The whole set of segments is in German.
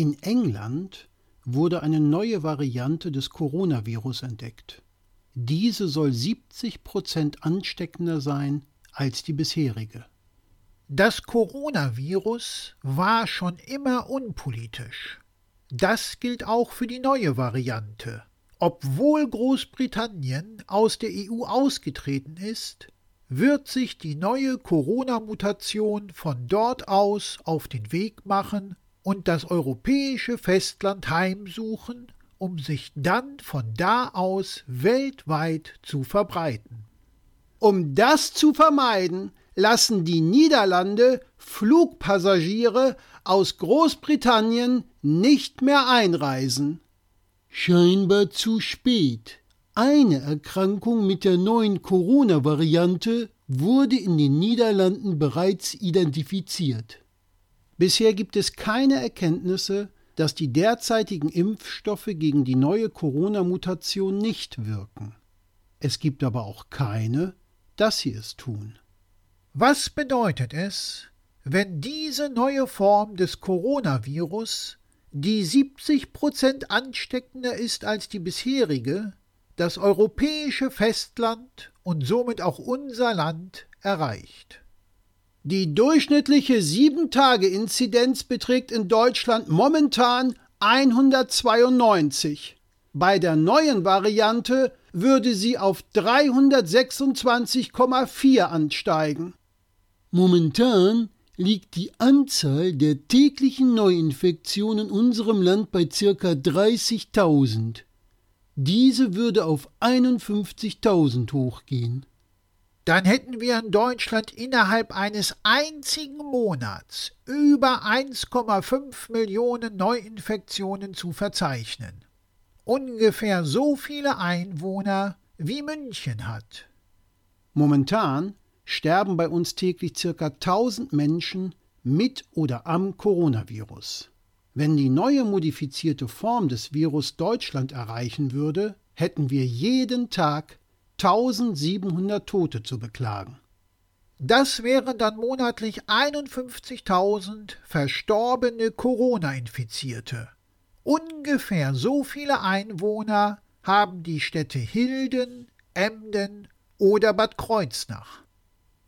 In England wurde eine neue Variante des Coronavirus entdeckt. Diese soll 70 Prozent ansteckender sein als die bisherige. Das Coronavirus war schon immer unpolitisch. Das gilt auch für die neue Variante. Obwohl Großbritannien aus der EU ausgetreten ist, wird sich die neue Corona-Mutation von dort aus auf den Weg machen und das europäische Festland heimsuchen, um sich dann von da aus weltweit zu verbreiten. Um das zu vermeiden, lassen die Niederlande Flugpassagiere aus Großbritannien nicht mehr einreisen. Scheinbar zu spät. Eine Erkrankung mit der neuen Corona-Variante wurde in den Niederlanden bereits identifiziert. Bisher gibt es keine Erkenntnisse, dass die derzeitigen Impfstoffe gegen die neue Corona-Mutation nicht wirken. Es gibt aber auch keine, dass sie es tun. Was bedeutet es, wenn diese neue Form des Coronavirus, die 70 Prozent ansteckender ist als die bisherige, das europäische Festland und somit auch unser Land erreicht? Die durchschnittliche 7-Tage-Inzidenz beträgt in Deutschland momentan 192. Bei der neuen Variante würde sie auf 326,4 ansteigen. Momentan liegt die Anzahl der täglichen Neuinfektionen in unserem Land bei ca. 30.000. Diese würde auf 51.000 hochgehen. Dann hätten wir in Deutschland innerhalb eines einzigen Monats über 1,5 Millionen Neuinfektionen zu verzeichnen ungefähr so viele Einwohner wie München hat. Momentan sterben bei uns täglich circa 1000 Menschen mit oder am Coronavirus. Wenn die neue modifizierte Form des Virus Deutschland erreichen würde, hätten wir jeden Tag 1700 Tote zu beklagen. Das wären dann monatlich 51.000 verstorbene Corona-Infizierte. Ungefähr so viele Einwohner haben die Städte Hilden, Emden oder Bad Kreuznach.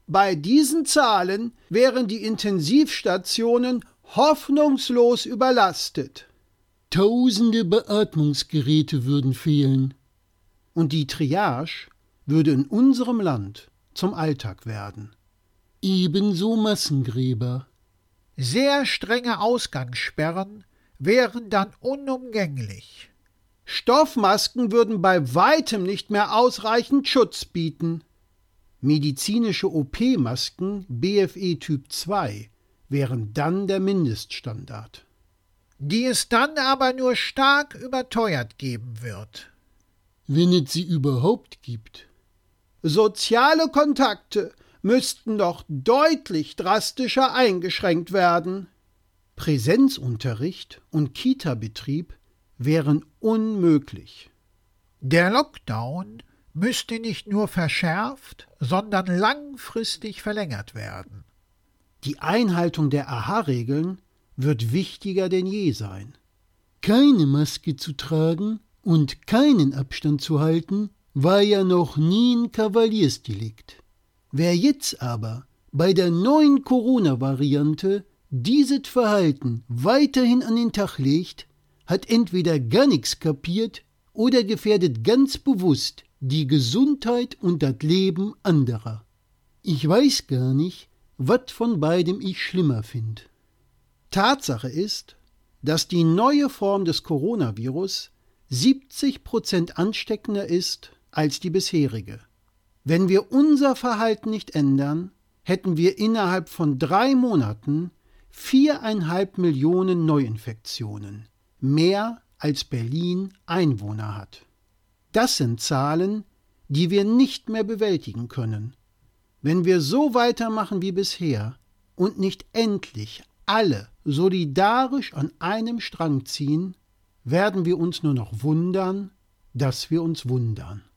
Bei diesen Zahlen wären die Intensivstationen hoffnungslos überlastet. Tausende Beatmungsgeräte würden fehlen. Und die Triage würde in unserem Land zum Alltag werden. Ebenso Massengräber. Sehr strenge Ausgangssperren wären dann unumgänglich. Stoffmasken würden bei weitem nicht mehr ausreichend Schutz bieten. Medizinische OP-Masken BFE Typ 2 wären dann der Mindeststandard. Die es dann aber nur stark überteuert geben wird. Wenn es sie überhaupt gibt. Soziale Kontakte müssten doch deutlich drastischer eingeschränkt werden. Präsenzunterricht und Kita-Betrieb wären unmöglich. Der Lockdown müsste nicht nur verschärft, sondern langfristig verlängert werden. Die Einhaltung der AHA-Regeln wird wichtiger denn je sein. Keine Maske zu tragen und keinen Abstand zu halten, war ja noch nie ein Kavaliersdelikt. Wer jetzt aber bei der neuen Corona-Variante dieses Verhalten weiterhin an den Tag legt, hat entweder gar nichts kapiert oder gefährdet ganz bewusst die Gesundheit und das Leben anderer. Ich weiß gar nicht, was von beidem ich schlimmer finde. Tatsache ist, dass die neue Form des Coronavirus 70 Prozent ansteckender ist als die bisherige. Wenn wir unser Verhalten nicht ändern, hätten wir innerhalb von drei Monaten viereinhalb Millionen Neuinfektionen, mehr als Berlin Einwohner hat. Das sind Zahlen, die wir nicht mehr bewältigen können. Wenn wir so weitermachen wie bisher und nicht endlich alle solidarisch an einem Strang ziehen, werden wir uns nur noch wundern, dass wir uns wundern.